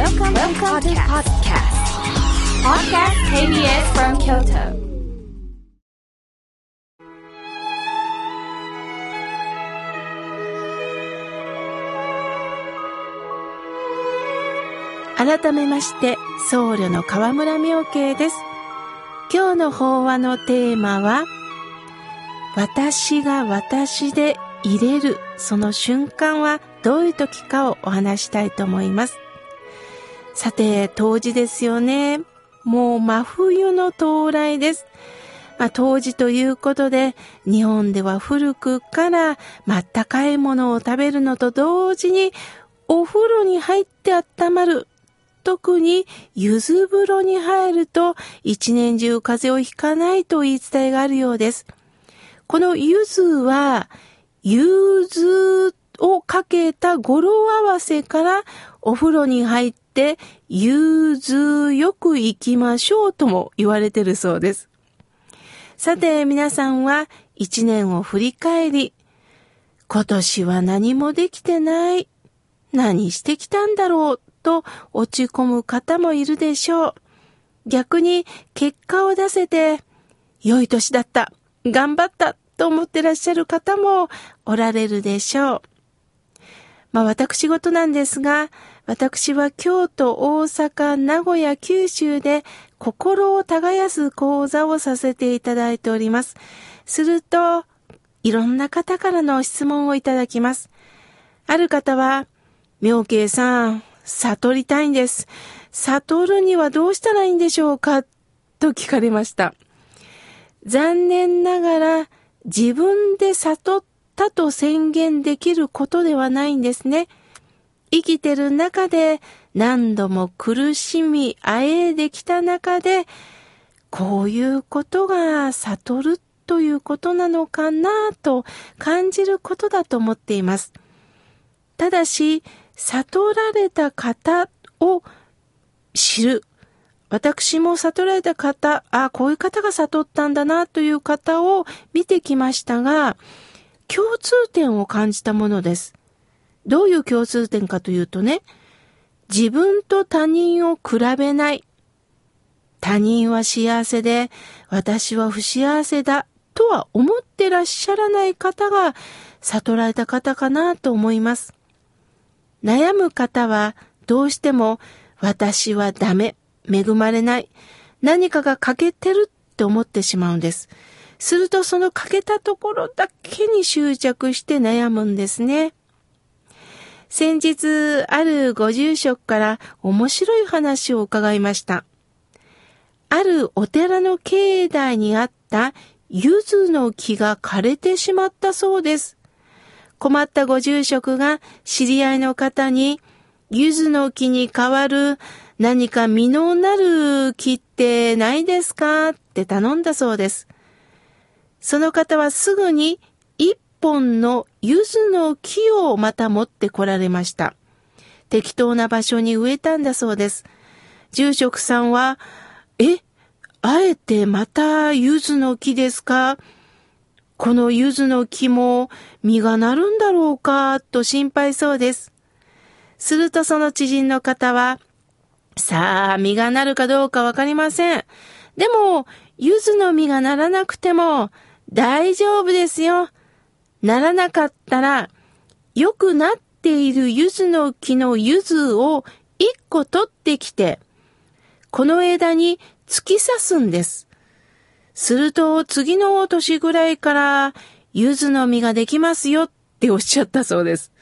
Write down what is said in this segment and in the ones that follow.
Welcome, Welcome to podcast. Podcast KBS from Kyoto. 改めまして、僧侶の河村明慶です。今日の法話のテーマは、私が私で入れるその瞬間はどういう時かをお話したいと思います。さて、冬至ですよね。もう真冬の到来です。まあ、冬至ということで、日本では古くからまったかいものを食べるのと同時に、お風呂に入って温まる特に柚子風呂に入ると一年中風邪をひかないと言い伝えがあるようです。この柚子は、柚子をかけた語呂合わせからお風呂に入って柚子よく行きましょうとも言われてるそうです。さて皆さんは一年を振り返り、今年は何もできてない。何してきたんだろうと落ち込む方もいるでしょう。逆に結果を出せて、良い年だった、頑張ったと思ってらっしゃる方もおられるでしょう。まあ私事なんですが、私は京都、大阪、名古屋、九州で心を耕す講座をさせていただいております。すると、いろんな方からの質問をいただきます。ある方は、妙慶さん、悟りたいんです。悟るにはどうしたらいいんでしょうか？と聞かれました。残念ながら自分で悟ったと宣言できることではないんですね。生きてる中で何度も苦しみ、あえいできた中で、こういうことが悟るということなのかなと感じることだと思っています。ただし、悟られた方を知る。私も悟られた方、あこういう方が悟ったんだなという方を見てきましたが、共通点を感じたものです。どういう共通点かというとね、自分と他人を比べない。他人は幸せで、私は不幸せだとは思ってらっしゃらない方が悟られた方かなと思います。悩む方はどうしても私はダメ、恵まれない、何かが欠けてるって思ってしまうんです。するとその欠けたところだけに執着して悩むんですね。先日、あるご住職から面白い話を伺いました。あるお寺の境内にあった柚子の木が枯れてしまったそうです。困ったご住職が知り合いの方に、柚子の木に代わる何か実のなる木ってないですかって頼んだそうです。その方はすぐに一本の柚子の木をまた持ってこられました。適当な場所に植えたんだそうです。住職さんは、え、あえてまた柚子の木ですか？この柚子の木も実がなるんだろうか？と心配そうです。するとその知人の方は、さあ、実がなるかどうかわかりません。でも、柚子の実がならなくても大丈夫ですよ。ならなかったら、良くなっている柚子の木の柚子を一個取ってきて、この枝に突き刺すんです。すると次の年ぐらいから柚子の実ができますよっておっしゃったそうです。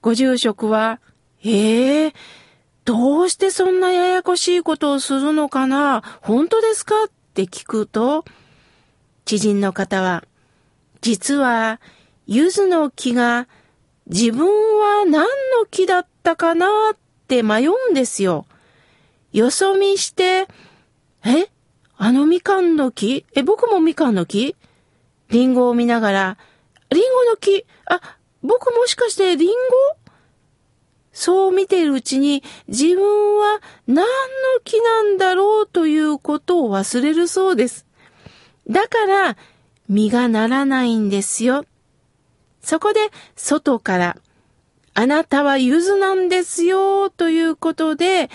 ご住職は、ええー、どうしてそんなややこしいことをするのかな？本当ですか？って聞くと、知人の方は、実は、柚子の木が自分は何の木だったかなって迷うんですよ。よそ見して、え？あのみかんの木？え、僕もみかんの木？リンゴを見ながら、リンゴの木？あ、僕もしかしてリンゴ？そう見ているうちに自分は何の木なんだろう？ということを忘れるそうです。だから、実がならないんですよ。そこで外からあなたはゆずなんですよ、ということで、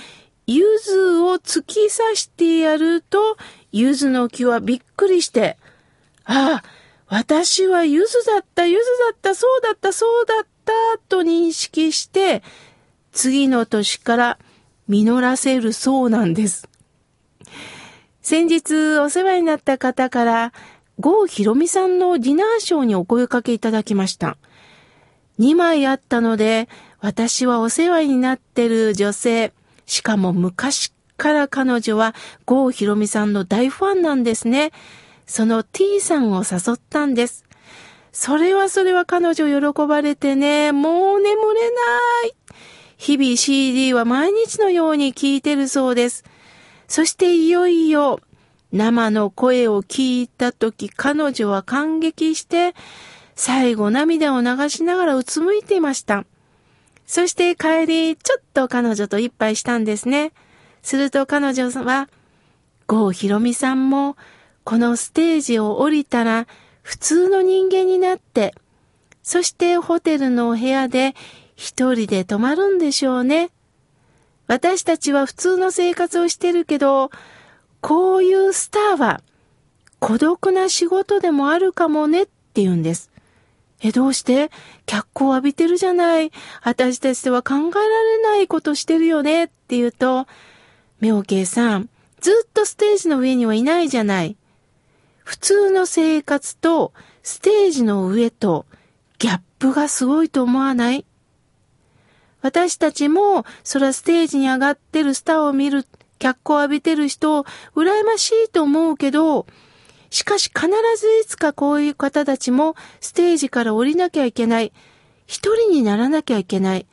ゆずを突き刺してやると、ゆずの木はびっくりして、ああ、私はゆずだった、ゆずだった、そうだった、そうだった、と認識して、次の年から実らせるそうなんです。先日お世話になった方から、郷ひろみさんのディナーショーにお声かけいただきました。2枚あったので、私はお世話になってる女性、しかも昔から彼女は郷ひろみさんの大ファンなんですね。その T さんを誘ったんです。それはそれは彼女喜ばれてね、もう眠れない。日々 CD は毎日のように聴いてるそうです。そしていよいよ生の声を聞いた時彼女は感激して最後涙を流しながらうつむいていました。そして帰りちょっと彼女と一杯したんですね。すると彼女は郷ひろみさんもこのステージを降りたら普通の人間になって、そしてホテルのお部屋で一人で泊まるんでしょうね。私たちは普通の生活をしてるけど、こういうスターは孤独な仕事でもあるかもねって言うんです。え、どうして？脚光を浴びてるじゃない。私たちでは考えられないことしてるよねって言うと、妙慶さん、ずっとステージの上にはいないじゃない。普通の生活とステージの上とギャップがすごいと思わない？私たちも、そらステージに上がってるスターを見る、脚光を浴びてる人、羨ましいと思うけど、しかし必ずいつかこういう方たちもステージから降りなきゃいけない。一人にならなきゃいけない。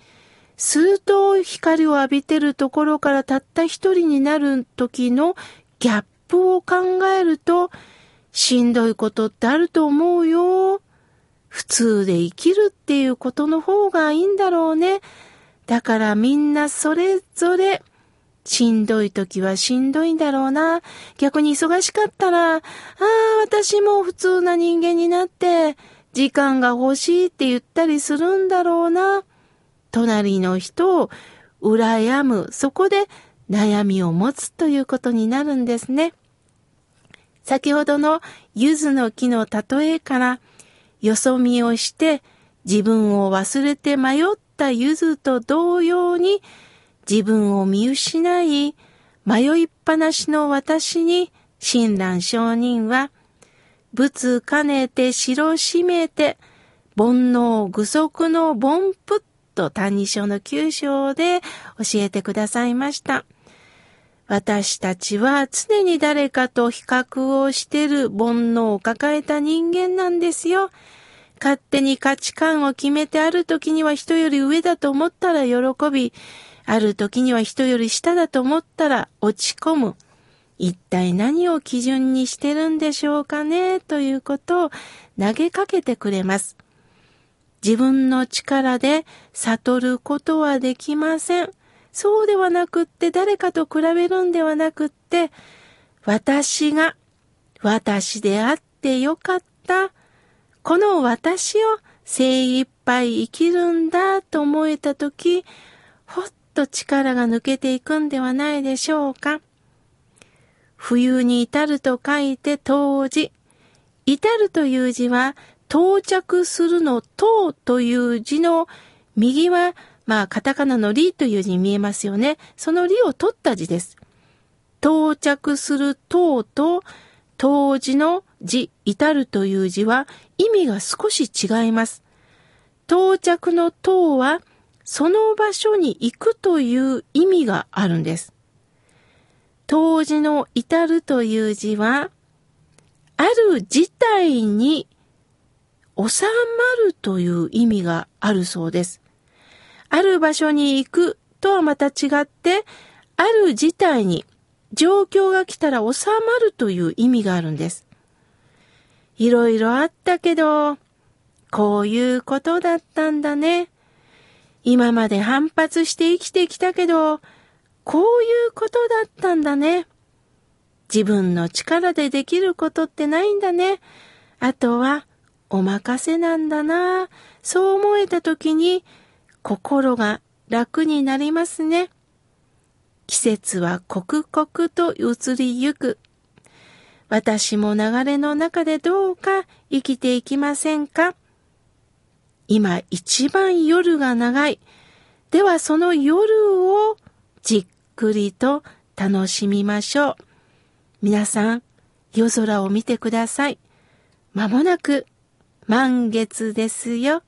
すると光を浴びてるところからたった一人になる時のギャップを考えると、しんどいことってあると思うよ。普通で生きるっていうことの方がいいんだろうね。だからみんなそれぞれ、しんどい時はしんどいんだろうな。逆に忙しかったら、ああ、私も普通な人間になって、時間が欲しいって言ったりするんだろうな。隣の人を羨む、そこで悩みを持つということになるんですね。先ほどの柚子の木の例えから、よそ見をして自分を忘れて迷った柚子と同様に、自分を見失い、迷いっぱなしの私に、親鸞上人は、仏兼ねて城閉めて、煩悩具足の凡夫と単二章の九章で教えてくださいました。私たちは常に誰かと比較をしてる煩悩を抱えた人間なんですよ。勝手に価値観を決めてある時には人より上だと思ったら喜び、ある時には人より下だと思ったら落ち込む。一体何を基準にしてるんでしょうかね？ということを投げかけてくれます。自分の力で悟ることはできません。そうではなくって誰かと比べるんではなくって、私が私であってよかった。この私を精一杯生きるんだと思えたとき、ほっと力が抜けていくんではないでしょうか。冬に至ると書いて当時。至るという字は到着するの到という字の右はまあ、カタカナのリという字に見えますよね。そのリを取った字です。到着する等と、当時の字、至るという字は意味が少し違います。到着の等は、その場所に行くという意味があるんです。当時の至るという字は、ある事態に収まるという意味があるそうです。ある場所に行くとはまた違って、ある事態に状況が来たら収まるという意味があるんです。いろいろあったけど、こういうことだったんだね。今まで反発して生きてきたけど、こういうことだったんだね。自分の力でできることってないんだね。あとは、お任せなんだな。そう思えた時に、心が楽になりますね。季節は刻々と移りゆく。私も流れの中でどうか生きていきませんか？今一番夜が長い。ではその夜をじっくりと楽しみましょう。皆さん、夜空を見てください。まもなく満月ですよ。